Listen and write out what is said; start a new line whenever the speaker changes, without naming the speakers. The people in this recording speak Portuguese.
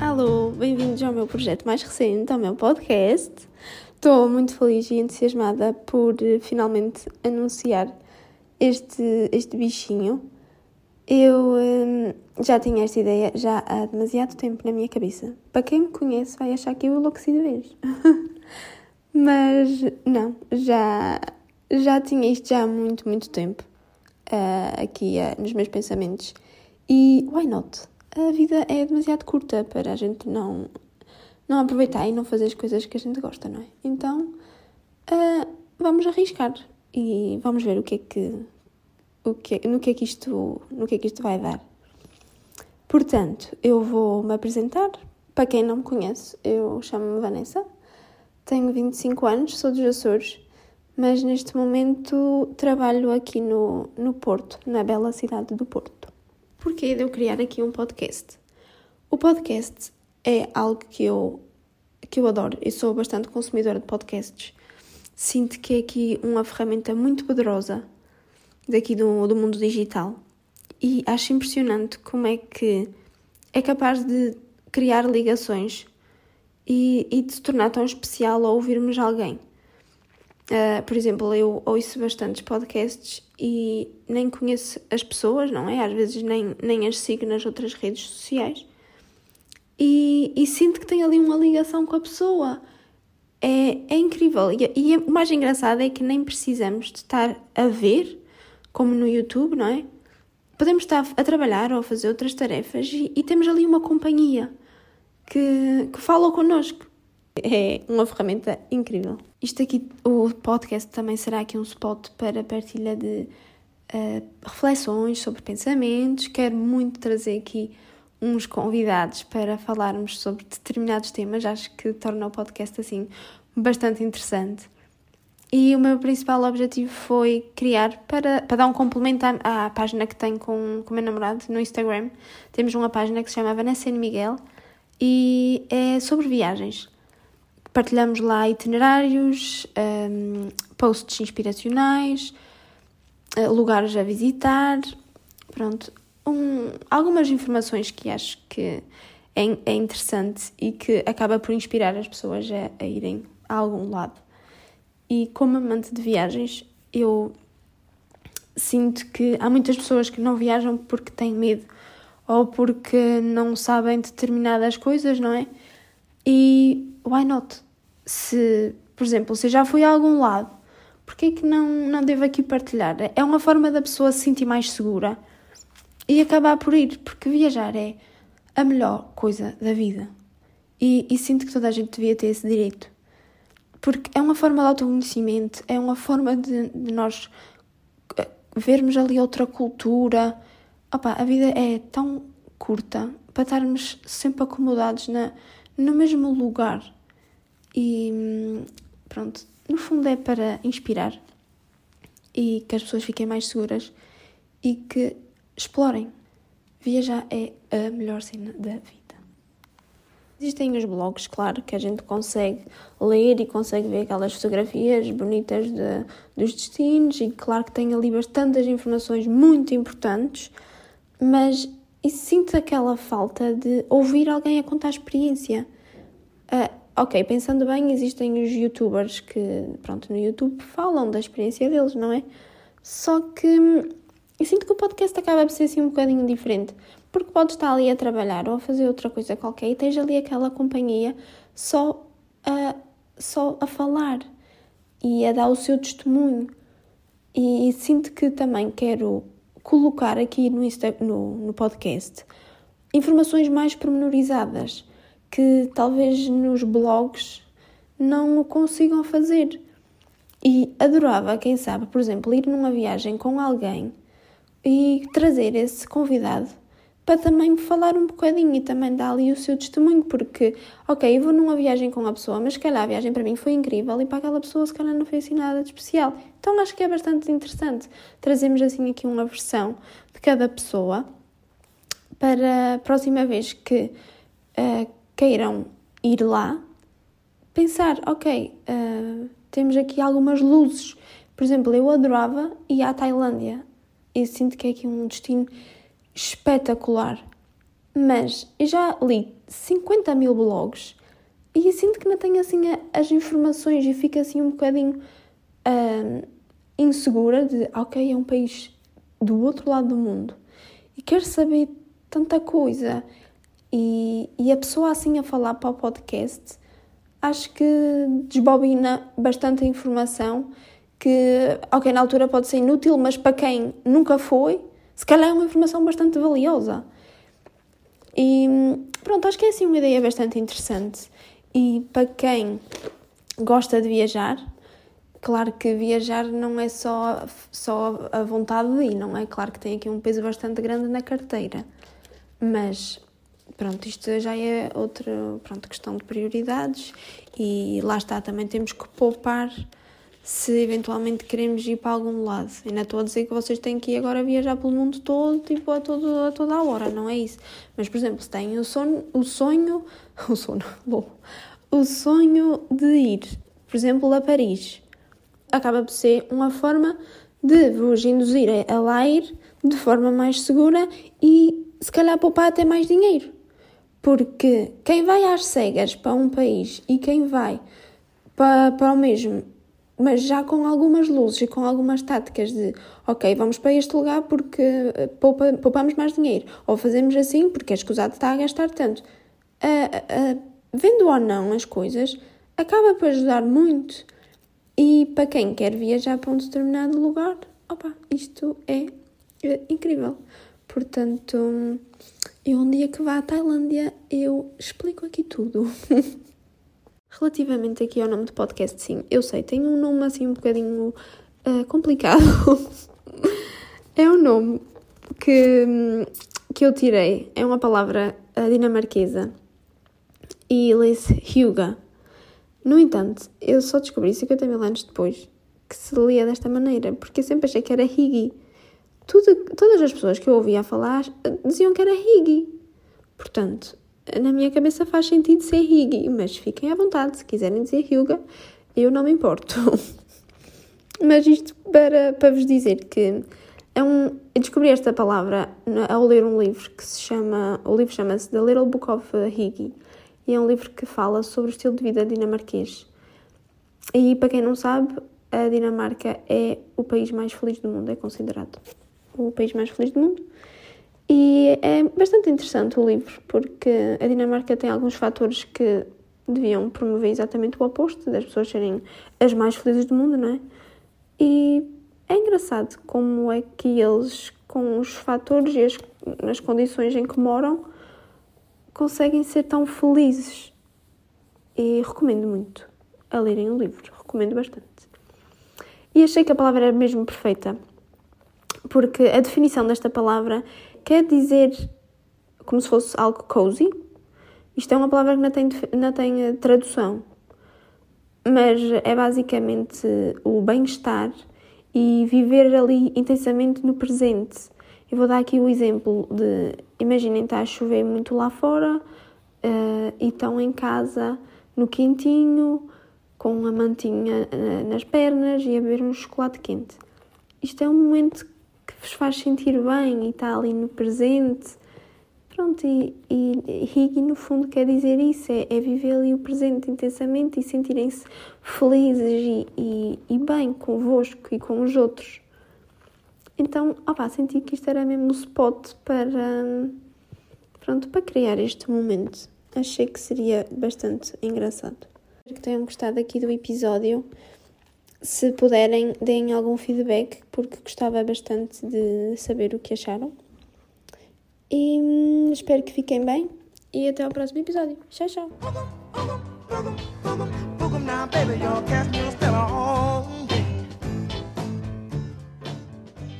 Alô, bem-vindos ao meu projeto mais recente, ao meu podcast. Estou muito feliz e entusiasmada por eh, finalmente anunciar este, este bichinho. Eu hum, já tinha esta ideia já há demasiado tempo na minha cabeça. Para quem me conhece vai achar que eu enlouqueci de vez. Mas não, já, já tinha isto já há muito, muito tempo uh, aqui uh, nos meus pensamentos. E why not? A vida é demasiado curta para a gente não, não aproveitar e não fazer as coisas que a gente gosta, não é? Então uh, vamos arriscar e vamos ver o que é que, o que, no, que é que isto, no que é que isto vai dar. Portanto, eu vou me apresentar. Para quem não me conhece, eu chamo-me Vanessa, tenho 25 anos, sou dos Açores, mas neste momento trabalho aqui no, no Porto, na bela cidade do Porto. Porquê de eu criar aqui um podcast? O podcast é algo que eu, que eu adoro. Eu sou bastante consumidora de podcasts. Sinto que é aqui uma ferramenta muito poderosa daqui do, do mundo digital e acho impressionante como é que é capaz de criar ligações e, e de se tornar tão especial ao ouvirmos alguém. Uh, por exemplo, eu ouço bastantes podcasts e nem conheço as pessoas, não é? Às vezes nem, nem as sigo nas outras redes sociais. E, e sinto que tem ali uma ligação com a pessoa. É, é incrível. E, e o mais engraçado é que nem precisamos de estar a ver como no YouTube, não é? Podemos estar a trabalhar ou a fazer outras tarefas e, e temos ali uma companhia que, que fala connosco. É uma ferramenta incrível. Isto aqui, o podcast também será aqui um spot para partilha de uh, reflexões sobre pensamentos. Quero muito trazer aqui uns convidados para falarmos sobre determinados temas. Acho que torna o podcast assim bastante interessante. E o meu principal objetivo foi criar, para, para dar um complemento à, à página que tenho com, com o meu namorado no Instagram. Temos uma página que se chama Vanessa e Miguel e é sobre viagens. Partilhamos lá itinerários, um, posts inspiracionais, eh, lugares a visitar, pronto, um, algumas informações que acho que é, é interessante e que acaba por inspirar as pessoas a, a irem a algum lado. E como amante de viagens, eu sinto que há muitas pessoas que não viajam porque têm medo ou porque não sabem determinadas coisas, não é? E why not? Se, por exemplo, se já fui a algum lado, por que que não, não devo aqui partilhar? É uma forma da pessoa se sentir mais segura e acabar por ir, porque viajar é a melhor coisa da vida. E, e sinto que toda a gente devia ter esse direito porque é uma forma de autoconhecimento, é uma forma de, de nós eh, vermos ali outra cultura. Opa, a vida é tão curta para estarmos sempre acomodados na, no mesmo lugar. E pronto, no fundo é para inspirar e que as pessoas fiquem mais seguras e que explorem. Viajar é a melhor cena da vida. Existem os blogs, claro, que a gente consegue ler e consegue ver aquelas fotografias bonitas de, dos destinos e claro que tem ali bastantes informações muito importantes, mas sinto aquela falta de ouvir alguém a contar a experiência. Uh, ok, pensando bem, existem os youtubers que, pronto, no YouTube falam da experiência deles, não é? Só que hum, eu sinto que o podcast acaba por ser assim um bocadinho diferente, porque podes estar ali a trabalhar ou a fazer outra coisa qualquer e tens ali aquela companhia só a, só a falar e a dar o seu testemunho. E, e sinto que também quero colocar aqui no, Insta, no, no podcast informações mais pormenorizadas que talvez nos blogs não o consigam fazer. E adorava, quem sabe, por exemplo, ir numa viagem com alguém e trazer esse convidado para também falar um bocadinho e também dar ali o seu testemunho, porque, ok, eu vou numa viagem com a pessoa, mas se calhar a viagem para mim foi incrível e para aquela pessoa se calhar não foi assim nada de especial. Então acho que é bastante interessante trazermos assim aqui uma versão de cada pessoa para a próxima vez que uh, queiram ir lá, pensar, ok, uh, temos aqui algumas luzes. Por exemplo, eu adorava ir à Tailândia e sinto que é aqui um destino espetacular. Mas eu já li 50 mil blogs e sinto que não tenho assim as informações e fico assim um bocadinho uh, insegura de, ok, é um país do outro lado do mundo e quero saber tanta coisa. E, e a pessoa assim a falar para o podcast, acho que desbobina bastante a informação que, ok, na altura pode ser inútil, mas para quem nunca foi, se calhar é uma informação bastante valiosa. E pronto, acho que é assim uma ideia bastante interessante. E para quem gosta de viajar, claro que viajar não é só, só a vontade de ir, não é? Claro que tem aqui um peso bastante grande na carteira. Mas pronto, isto já é outra pronto, questão de prioridades e lá está, também temos que poupar se eventualmente queremos ir para algum lado. Ainda estou a dizer que vocês têm que ir agora viajar pelo mundo todo, tipo, a, todo, a toda a hora, não é isso. Mas, por exemplo, se têm o sonho, o sonho, o sono, bom, o sonho de ir, por exemplo, a Paris, acaba por ser uma forma de vos induzir a lá ir de forma mais segura e, se calhar, poupar até mais dinheiro. Porque quem vai às cegas para um país e quem vai para, para o mesmo mas já com algumas luzes e com algumas táticas de ok, vamos para este lugar porque eh, poupa, poupamos mais dinheiro, ou fazemos assim porque é escusado estar a gastar tanto. Vendo ou não as coisas, acaba por ajudar muito. E para quem quer viajar para um determinado lugar, opa, isto é, é incrível. Portanto, eu um dia que vá à Tailândia, eu explico aqui tudo. Relativamente aqui ao nome do podcast, sim, eu sei, tem um nome assim um bocadinho uh, complicado. é um nome que, que eu tirei, é uma palavra uh, dinamarquesa e lê-se Hyuga. No entanto, eu só descobri 50 mil anos depois que se lia desta maneira, porque eu sempre achei que era Higi. Tudo, todas as pessoas que eu ouvia falar diziam que era Higi. Portanto, na minha cabeça faz sentido ser Higi, mas fiquem à vontade, se quiserem dizer Hyuga, eu não me importo. mas isto para, para vos dizer que é um, eu descobri esta palavra ao ler um livro que se chama, o livro chama-se The Little Book of Higi, e é um livro que fala sobre o estilo de vida dinamarquês. E para quem não sabe, a Dinamarca é o país mais feliz do mundo, é considerado o país mais feliz do mundo. E é bastante interessante o livro, porque a Dinamarca tem alguns fatores que deviam promover exatamente o oposto, das pessoas serem as mais felizes do mundo, não é? E é engraçado como é que eles, com os fatores e as, as condições em que moram, conseguem ser tão felizes. E recomendo muito a lerem o livro, recomendo bastante. E achei que a palavra era mesmo perfeita, porque a definição desta palavra quer dizer como se fosse algo cozy. Isto é uma palavra que não tem, não tem eh, tradução, mas é basicamente o bem-estar e viver ali intensamente no presente. Eu vou dar aqui o exemplo de: imaginem, está a chover muito lá fora uh, e estão em casa no quentinho, com a mantinha uh, nas pernas e a beber um chocolate quente. Isto é um momento vos faz sentir bem e está ali no presente. Pronto, e, e Higi no fundo quer dizer isso, é, é viver ali o presente intensamente e sentirem-se felizes e, e, e, bem convosco e com os outros. Então, opa, senti que isto era mesmo o spot para, pronto, para criar este momento. Achei que seria bastante engraçado. Espero que tenham gostado aqui do episódio. Se puderem, deem algum feedback, porque gostava bastante de saber o que acharam. E hum, espero que fiquem bem e até ao próximo episódio. Tchau, tchau.